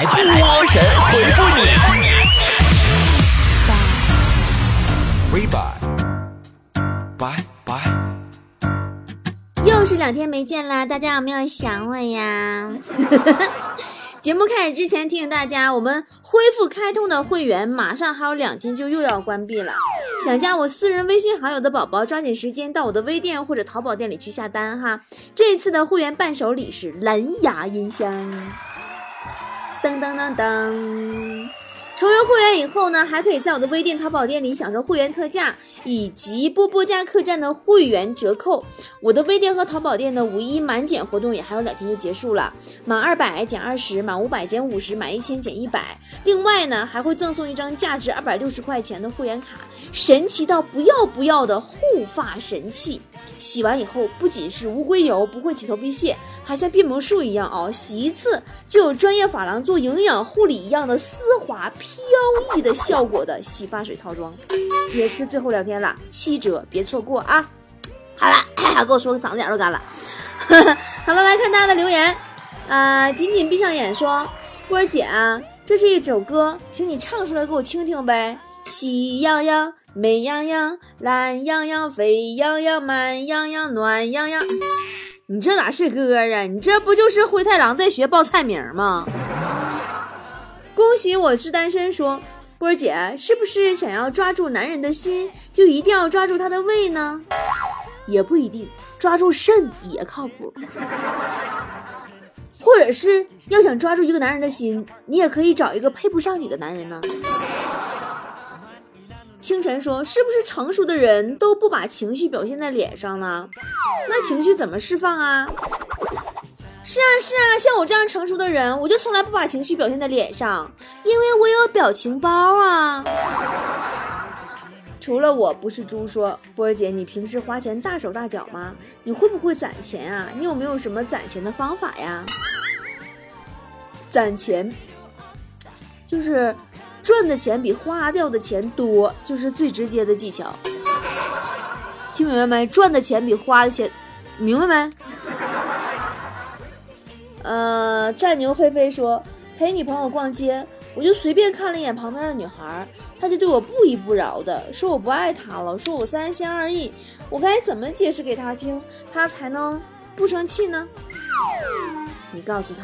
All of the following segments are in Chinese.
来，波神回复你。拜拜拜拜。又是两天没见啦，大家有没有想我呀？节目开始之前提醒大家，我们恢复开通的会员马上还有两天就又要关闭了。想加我私人微信好友的宝宝，抓紧时间到我的微店或者淘宝店里去下单哈。这次的会员伴手礼是蓝牙音箱，噔噔噔噔。成为会员以后呢，还可以在我的微店、淘宝店里享受会员特价以及波波家客栈的会员折扣。我的微店和淘宝店的五一满减活动也还有两天就结束了，满二百减二十，满五百减五十，满一千减一百。另外呢，还会赠送一张价值二百六十块钱的会员卡，神奇到不要不要的护发神器。洗完以后，不仅是无硅油，不会起头皮屑，还像变魔术一样哦，洗一次就有专业发廊做营养护理一样的丝滑飘逸的效果的洗发水套装，也是最后两天了，七折，别错过啊！好了，给我说个嗓子眼都干了。好了，来看大家的留言，啊，紧紧闭上眼说，波儿姐啊，这是一首歌，请你唱出来给我听听呗。喜羊羊。美羊羊，懒羊羊，沸羊羊，慢羊羊，暖羊羊。你这哪是歌啊？你这不就是灰太狼在学报菜名吗？恭喜我是单身。说波姐，是不是想要抓住男人的心，就一定要抓住他的胃呢？也不一定，抓住肾也靠谱。或者是要想抓住一个男人的心，你也可以找一个配不上你的男人呢。清晨说：“是不是成熟的人都不把情绪表现在脸上呢？那情绪怎么释放啊？”是啊，是啊，像我这样成熟的人，我就从来不把情绪表现在脸上，因为我有表情包啊。除了我不是猪，说波儿姐，你平时花钱大手大脚吗？你会不会攒钱啊？你有没有什么攒钱的方法呀？攒钱就是。赚的钱比花掉的钱多，就是最直接的技巧。听明白没？赚的钱比花的钱，明白没？呃，战牛飞飞说陪女朋友逛街，我就随便看了一眼旁边的女孩，她就对我不依不饶的说我不爱她了，说我三心二意。我该怎么解释给她听，她才能不生气呢？你告诉她，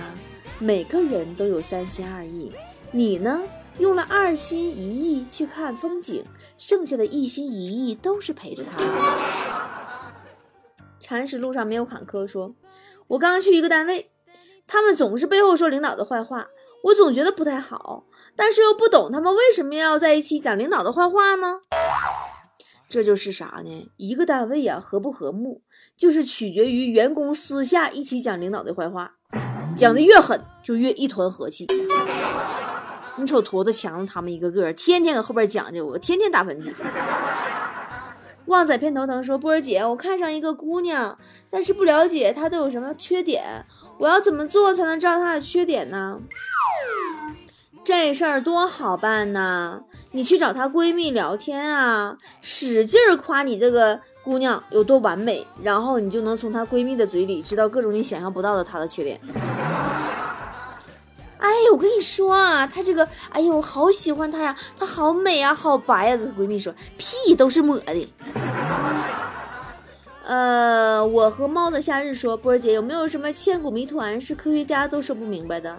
每个人都有三心二意，你呢？用了二心一意去看风景，剩下的一心一意都是陪着他。铲屎路上没有坎坷，说：“我刚去一个单位，他们总是背后说领导的坏话，我总觉得不太好，但是又不懂他们为什么要在一起讲领导的坏话呢？这就是啥呢？一个单位呀，和不和睦，就是取决于员工私下一起讲领导的坏话，讲的越狠，就越一团和气。”你瞅坨子强子他们一个个，天天搁后边讲究我，天天打喷嚏。旺仔偏头疼说：“波儿姐，我看上一个姑娘，但是不了解她都有什么缺点，我要怎么做才能知道她的缺点呢？”这事儿多好办呐，你去找她闺蜜聊天啊，使劲夸你这个姑娘有多完美，然后你就能从她闺蜜的嘴里知道各种你想象不到的她的缺点。哎，我跟你说啊，她这个，哎呦，好喜欢她呀，她好美啊，好白呀。她闺蜜说，屁都是抹的。呃，我和猫的夏日说，波儿姐有没有什么千古谜团是科学家都说不明白的？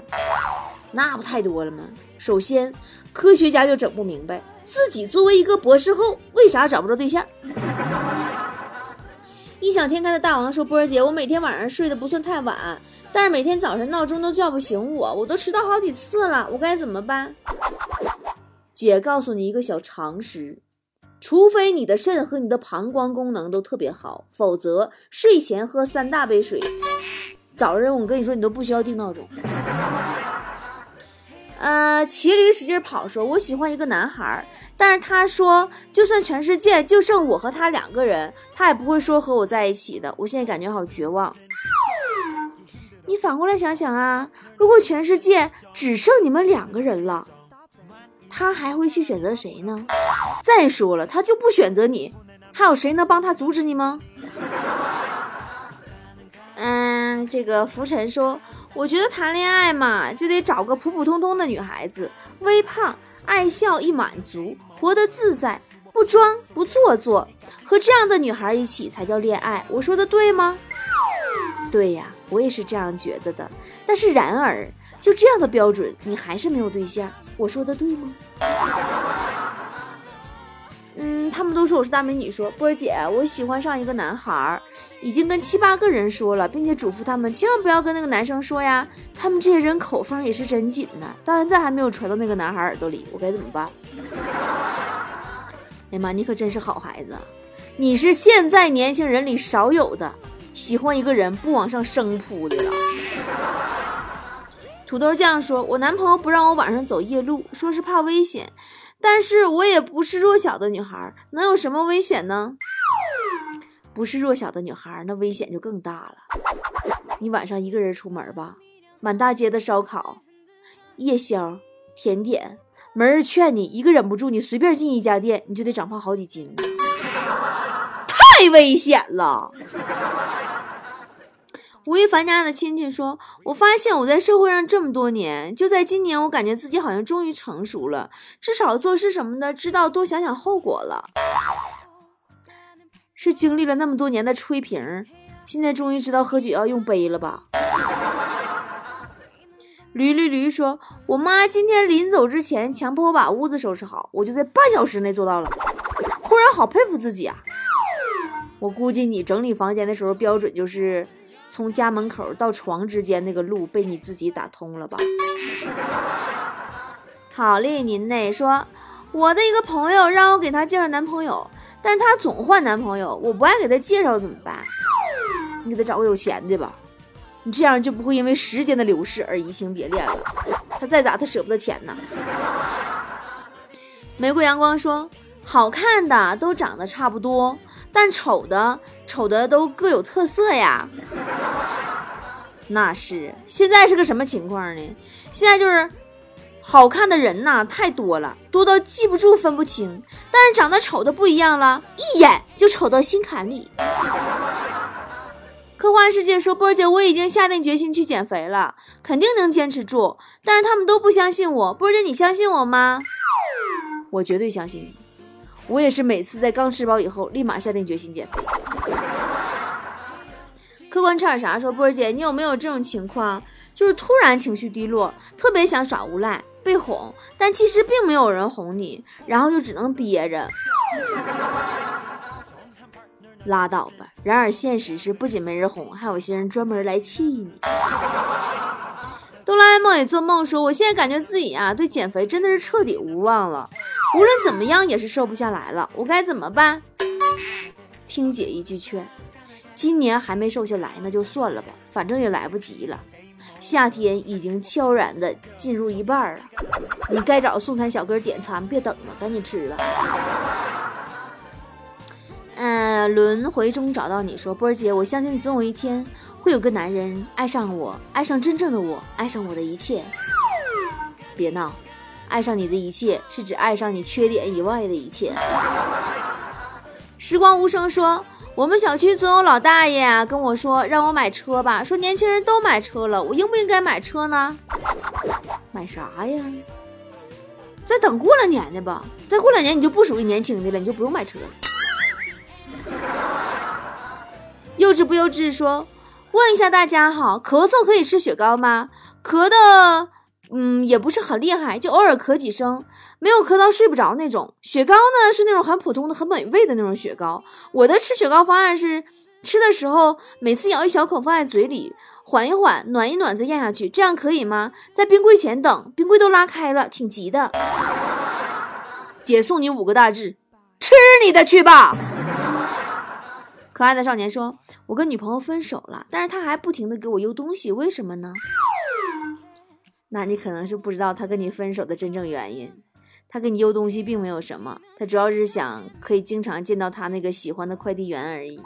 那不太多了吗？首先，科学家就整不明白，自己作为一个博士后，为啥找不着对象？异想天开的大王说：“波儿姐，我每天晚上睡得不算太晚，但是每天早晨闹钟都叫不醒我，我都迟到好几次了，我该怎么办？”姐告诉你一个小常识：除非你的肾和你的膀胱功能都特别好，否则睡前喝三大杯水，早上我跟你说你都不需要定闹钟。呃，骑驴使劲跑说：“我喜欢一个男孩。”但是他说，就算全世界就剩我和他两个人，他也不会说和我在一起的。我现在感觉好绝望。你反过来想想啊，如果全世界只剩你们两个人了，他还会去选择谁呢？再说了，他就不选择你，还有谁能帮他阻止你吗？嗯，这个浮尘说。我觉得谈恋爱嘛，就得找个普普通通的女孩子，微胖，爱笑，易满足，活得自在，不装不做作，和这样的女孩一起才叫恋爱。我说的对吗？对呀，我也是这样觉得的。但是然而，就这样的标准，你还是没有对象。我说的对吗？嗯，他们都说我是大美女。说波儿姐，我喜欢上一个男孩，已经跟七八个人说了，并且嘱咐他们千万不要跟那个男生说呀。他们这些人口风也是真紧呢，到现在还没有传到那个男孩耳朵里，我该怎么办？哎呀妈，你可真是好孩子，你是现在年轻人里少有的喜欢一个人不往上升扑的了。土豆酱说：“我男朋友不让我晚上走夜路，说是怕危险。但是我也不是弱小的女孩，能有什么危险呢？不是弱小的女孩，那危险就更大了。你晚上一个人出门吧，满大街的烧烤、夜宵、甜点，没人劝你，一个忍不住，你随便进一家店，你就得长胖好几斤，太危险了。”吴亦凡家的亲戚说：“我发现我在社会上这么多年，就在今年，我感觉自己好像终于成熟了，至少做事什么的知道多想想后果了。是经历了那么多年的吹瓶，现在终于知道喝酒要用杯了吧？”驴驴驴说：“我妈今天临走之前强迫我把屋子收拾好，我就在半小时内做到了。忽然好佩服自己啊！我估计你整理房间的时候标准就是。”从家门口到床之间那个路被你自己打通了吧？好嘞，您呢？说我的一个朋友让我给他介绍男朋友，但是他总换男朋友，我不爱给他介绍怎么办？你给他找个有钱的吧，你这样就不会因为时间的流逝而移情别恋了。他再咋他舍不得钱呢？玫瑰阳光说，好看的都长得差不多。但丑的丑的都各有特色呀，那是现在是个什么情况呢？现在就是好看的人呐太多了，多到记不住分不清。但是长得丑的不一样了，一眼就瞅到心坎里。科幻世界说波儿姐，我已经下定决心去减肥了，肯定能坚持住。但是他们都不相信我，波儿姐你相信我吗？我绝对相信你。我也是每次在刚吃饱以后，立马下定决心减肥。客官吃点啥？说波儿姐，你有没有这种情况？就是突然情绪低落，特别想耍无赖，被哄，但其实并没有人哄你，然后就只能憋着。拉倒吧。然而现实是，不仅没人哄，还有些人专门来气你。哆啦 A 梦也做梦说，我现在感觉自己啊，对减肥真的是彻底无望了。无论怎么样也是瘦不下来了，我该怎么办？听姐一句劝，今年还没瘦下来，那就算了吧，反正也来不及了。夏天已经悄然的进入一半了，你该找送餐小哥点餐，别等了，赶紧吃了。嗯，轮回中找到你说，波儿姐，我相信你总有一天会有个男人爱上我，爱上真正的我，爱上我的一切。别闹。爱上你的一切，是指爱上你缺点以外的一切。时光无声说，我们小区总有老大爷啊跟我说，让我买车吧，说年轻人都买车了，我应不应该买车呢？买啥呀？再等过两年的吧，再过两年你就不属于年轻的了，你就不用买车了。幼稚不幼稚说，问一下大家哈，咳嗽可以吃雪糕吗？咳的。嗯，也不是很厉害，就偶尔咳几声，没有咳到睡不着那种。雪糕呢是那种很普通的、很美味的那种雪糕。我的吃雪糕方案是，吃的时候每次咬一小口放在嘴里，缓一缓，暖一暖再咽下去，这样可以吗？在冰柜前等，冰柜都拉开了，挺急的。姐送你五个大字：吃你的去吧。可爱的少年说：“我跟女朋友分手了，但是他还不停的给我邮东西，为什么呢？”那你可能是不知道他跟你分手的真正原因，他给你邮东西并没有什么，他主要是想可以经常见到他那个喜欢的快递员而已。哦，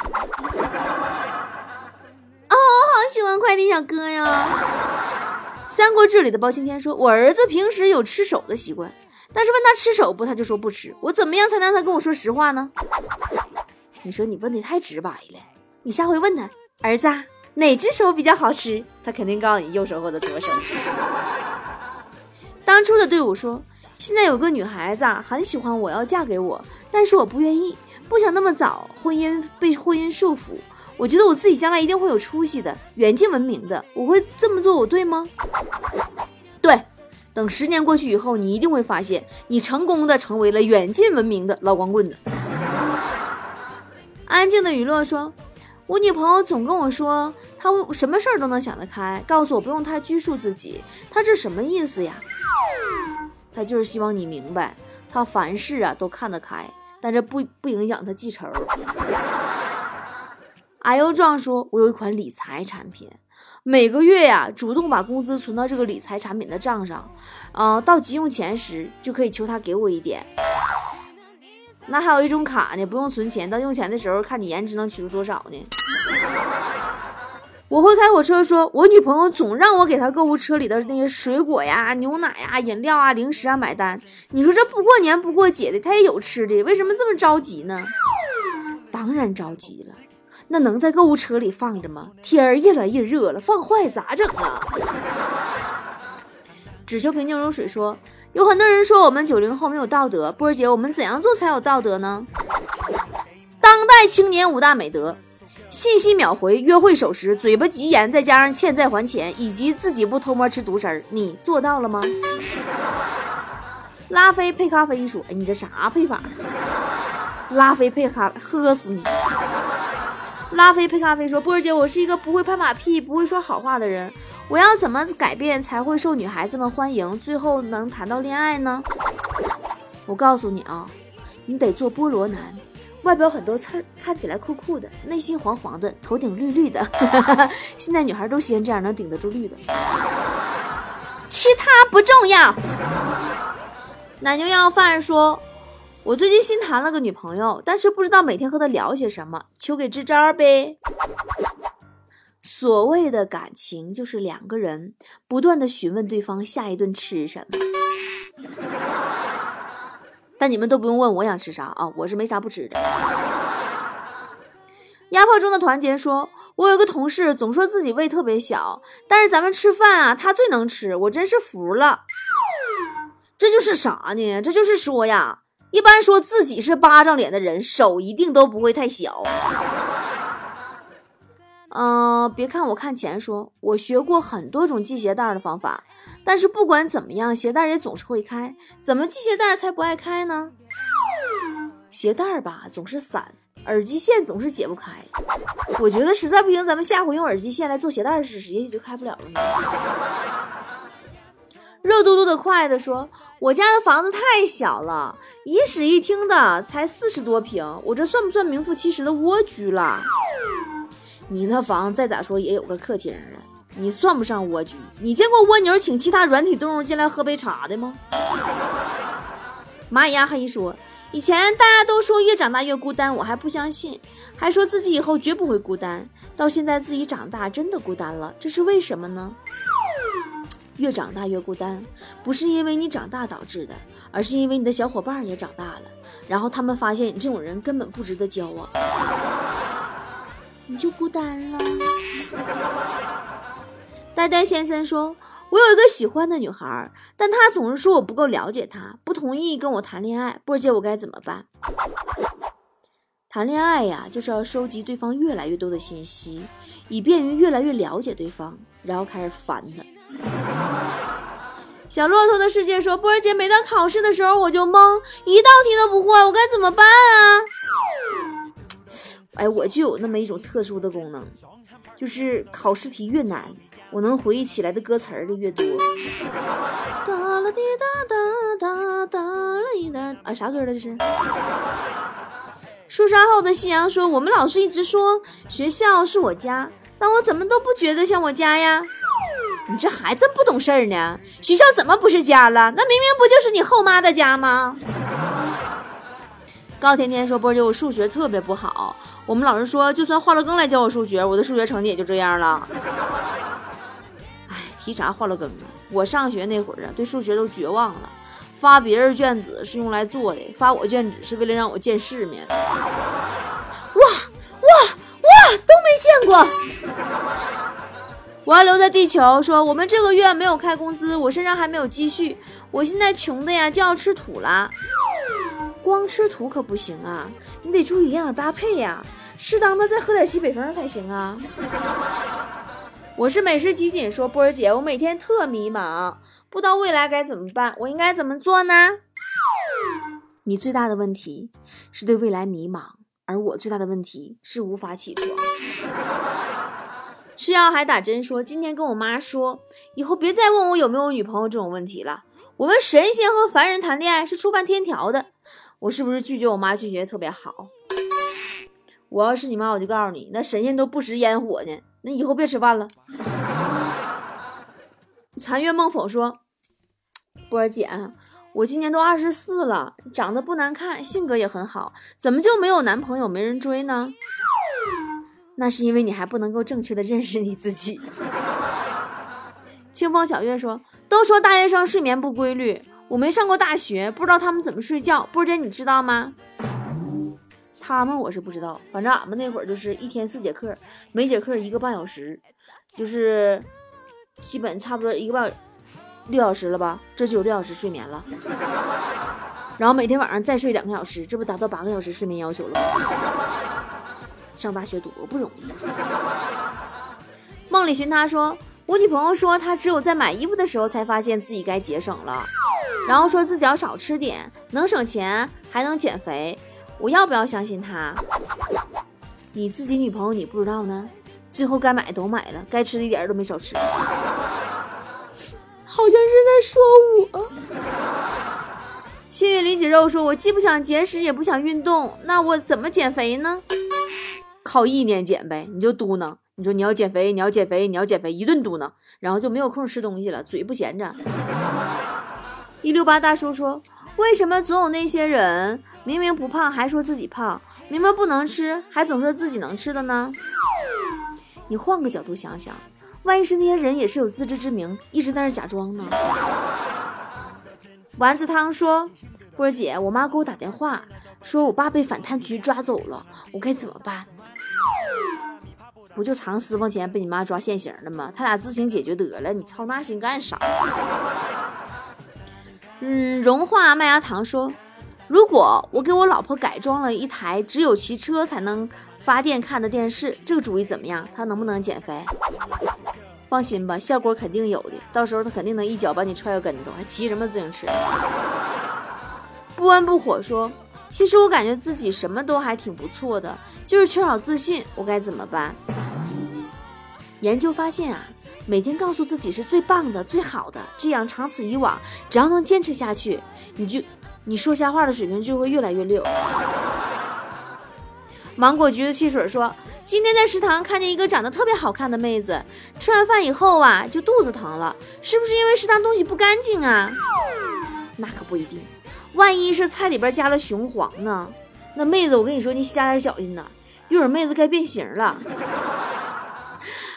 我好喜欢快递小哥呀！三国志里的包青天说：“我儿子平时有吃手的习惯，但是问他吃手不，他就说不吃。我怎么样才能让他跟我说实话呢？”你说你问的太直白了，你下回问他，儿子，哪只手比较好吃？他肯定告诉你右手或者左手。当初的队伍说，现在有个女孩子，很喜欢我要嫁给我，但是我不愿意，不想那么早婚姻被婚姻束缚。我觉得我自己将来一定会有出息的，远近闻名的。我会这么做，我对吗？对。等十年过去以后，你一定会发现，你成功的成为了远近闻名的老光棍子。安静的雨落说：“我女朋友总跟我说，她什么事儿都能想得开，告诉我不用太拘束自己。她这什么意思呀？她就是希望你明白，她凡事啊都看得开，但这不不影响她记仇。”阿优壮说：“我有一款理财产品。”每个月呀，主动把工资存到这个理财产品的账上，啊，到急用钱时就可以求他给我一点。那还有一种卡呢，不用存钱，到用钱的时候看你颜值能取出多少呢？我会开火车，说我女朋友总让我给她购物车里的那些水果呀、牛奶呀、饮料啊、零食啊买单。你说这不过年不过节的，她也有吃的，为什么这么着急呢？当然着急了。那能在购物车里放着吗？天儿越来越热了，放坏咋整啊？只求平静如水说，有很多人说我们九零后没有道德，波儿姐，我们怎样做才有道德呢？当代青年五大美德：信息秒回、约会守时、嘴巴急言，再加上欠债还钱，以及自己不偷摸吃独食儿，你做到了吗？拉菲配咖啡说，哎，你这啥配法？拉菲配咖，喝死你！拉菲配咖啡说：“波儿姐，我是一个不会拍马屁、不会说好话的人，我要怎么改变才会受女孩子们欢迎，最后能谈到恋爱呢？”我告诉你啊，你得做菠萝男，外表很多看看起来酷酷的，内心黄黄的，头顶绿绿的。现在女孩都喜欢这样能顶得住绿的，其他不重要。奶牛要饭说。我最近新谈了个女朋友，但是不知道每天和她聊些什么，求给支招呗。所谓的感情，就是两个人不断的询问对方下一顿吃什么。但你们都不用问我想吃啥啊，我是没啥不吃的。压迫中的团结说：“我有个同事总说自己胃特别小，但是咱们吃饭啊，他最能吃，我真是服了。这就是啥呢？这就是说呀。”一般说自己是巴掌脸的人，手一定都不会太小。嗯，别看我看钱，说我学过很多种系鞋带的方法，但是不管怎么样，鞋带也总是会开。怎么系鞋带才不爱开呢？鞋带吧总是散，耳机线总是解不开。我觉得实在不行，咱们下回用耳机线来做鞋带试试，也许就开不了了呢。热嘟嘟的快的说：“我家的房子太小了，一室一厅的才四十多平，我这算不算名副其实的蜗居了？你那房再咋说也有个客厅啊，你算不上蜗居。你见过蜗牛请其他软体动物进来喝杯茶的吗？”蚂蚁阿黑说：“以前大家都说越长大越孤单，我还不相信，还说自己以后绝不会孤单。到现在自己长大真的孤单了，这是为什么呢？”越长大越孤单，不是因为你长大导致的，而是因为你的小伙伴也长大了，然后他们发现你这种人根本不值得交往，你就孤单了。呆呆先生说：“我有一个喜欢的女孩，但她总是说我不够了解她，不同意跟我谈恋爱。波姐，我该怎么办？”谈恋爱呀，就是要收集对方越来越多的信息，以便于越来越了解对方，然后开始烦他。小骆驼的世界说：“波儿姐，每当考试的时候我就懵，一道题都不会，我该怎么办啊？”哎，我就有那么一种特殊的功能，就是考试题越难，我能回忆起来的歌词儿就越多。啊，啥歌了这是？树梢后的夕阳说：“我们老师一直说学校是我家，但我怎么都不觉得像我家呀。”你这孩子不懂事儿呢，学校怎么不是家了？那明明不就是你后妈的家吗？高甜甜说：“波姐，我数学特别不好，我们老师说，就算华了更来教我数学，我的数学成绩也就这样了。”哎，提啥华了更啊？我上学那会儿啊，对数学都绝望了。发别人卷子是用来做的，发我卷子是为了让我见世面。哇哇哇！都没见过。我要留在地球。说我们这个月没有开工资，我身上还没有积蓄，我现在穷的呀就要吃土了。光吃土可不行啊，你得注意营养搭配呀，适当的再喝点西北风才行啊。我是美食集锦说波儿姐，我每天特迷茫，不知道未来该怎么办，我应该怎么做呢？你最大的问题是对未来迷茫，而我最大的问题是无法起床。吃药还打针说，今天跟我妈说，以后别再问我有没有女朋友这种问题了。我们神仙和凡人谈恋爱是触犯天条的。我是不是拒绝我妈拒绝特别好？我要是你妈，我就告诉你，那神仙都不食烟火呢。那以后别吃饭了。残月梦否说：“波儿姐，我今年都二十四了，长得不难看，性格也很好，怎么就没有男朋友，没人追呢？那是因为你还不能够正确的认识你自己。”清风小月说：“都说大学生睡眠不规律，我没上过大学，不知道他们怎么睡觉。波儿姐，你知道吗？”他们我是不知道，反正俺们那会儿就是一天四节课，每节课一个半小时，就是基本差不多一个半六小时了吧，这就有六小时睡眠了。然后每天晚上再睡两个小时，这不达到八个小时睡眠要求了吗？上大学多不容易。梦里寻他说，我女朋友说她只有在买衣服的时候才发现自己该节省了，然后说自己要少吃点，能省钱还能减肥。我要不要相信她？你自己女朋友你不知道呢？最后该买的都买了，该吃的一点都没少吃。好像是在说我。幸运李锦肉说：“我既不想节食，也不想运动，那我怎么减肥呢？靠意念减呗，你就嘟囔，你说你要减肥，你要减肥，你要减肥，一顿嘟囔，然后就没有空吃东西了，嘴不闲着。”一六八大叔说。为什么总有那些人明明不胖还说自己胖，明明不能吃还总说自己能吃的呢？你换个角度想想，万一是那些人也是有自知之明，一直在那假装呢？丸子汤说：“波姐，我妈给我打电话，说我爸被反贪局抓走了，我该怎么办？不就藏私房钱被你妈抓现行了吗？他俩自行解决得了，你操那心干啥？”嗯，融化麦芽糖说：“如果我给我老婆改装了一台只有骑车才能发电看的电视，这个主意怎么样？她能不能减肥？放心吧，效果肯定有的。到时候她肯定能一脚把你踹个跟头，还骑什么自行车？”不温不火说：“其实我感觉自己什么都还挺不错的，就是缺少自信，我该怎么办？”研究发现啊。每天告诉自己是最棒的、最好的，这样长此以往，只要能坚持下去，你就你说瞎话的水平就会越来越溜。芒果橘子汽水说，今天在食堂看见一个长得特别好看的妹子，吃完饭以后啊就肚子疼了，是不是因为食堂东西不干净啊？那可不一定，万一是菜里边加了雄黄呢？那妹子，我跟你说，你加点小心呐，一会儿妹子该变形了。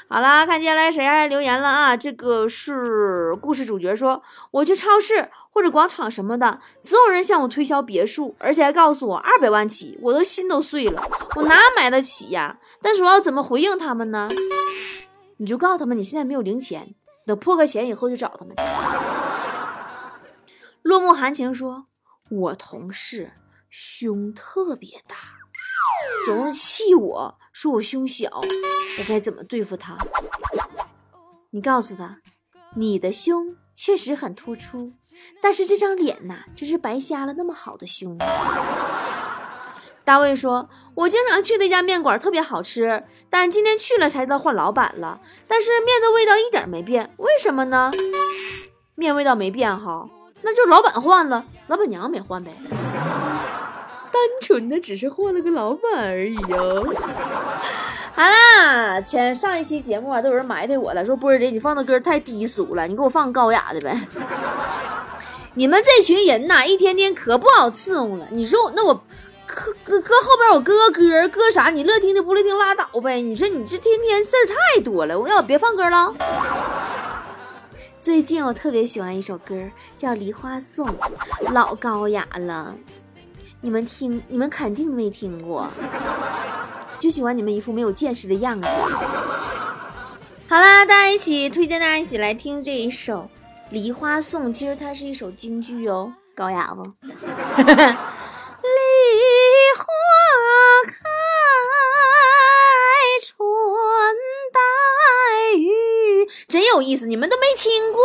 好啦，看接下来谁还留言了啊？这个是故事主角说，我去超市或者广场什么的，总有人向我推销别墅，而且还告诉我二百万起，我都心都碎了，我哪买得起呀？但是我要怎么回应他们呢？你就告诉他们你现在没有零钱，等破个钱以后就找他们。落幕含情说，我同事胸特别大，总是气我。说我胸小，我该怎么对付他？你告诉他，你的胸确实很突出，但是这张脸呐，真是白瞎了那么好的胸。大卫说：“我经常去那家面馆，特别好吃，但今天去了才知道换老板了，但是面的味道一点没变，为什么呢？面味道没变哈，那就老板换了，老板娘没换呗。”单纯的只是换了个老板而已哟。好啦，前上一期节目啊，都有人埋汰我了，说波儿姐你放的歌太低俗了，你给我放高雅的呗。你们这群人呐，一天天可不好伺候了。你说那我搁搁后边我搁个歌搁啥？你乐听的不乐听拉倒呗。你说你这天天事儿太多了，我要别放歌了。最近我特别喜欢一首歌，叫《梨花颂》，老高雅了。你们听，你们肯定没听过。就喜欢你们一副没有见识的样子。好啦，大家一起推荐大家一起来听这一首《梨花颂》，其实它是一首京剧哦，高雅不？真有意思，你们都没听过。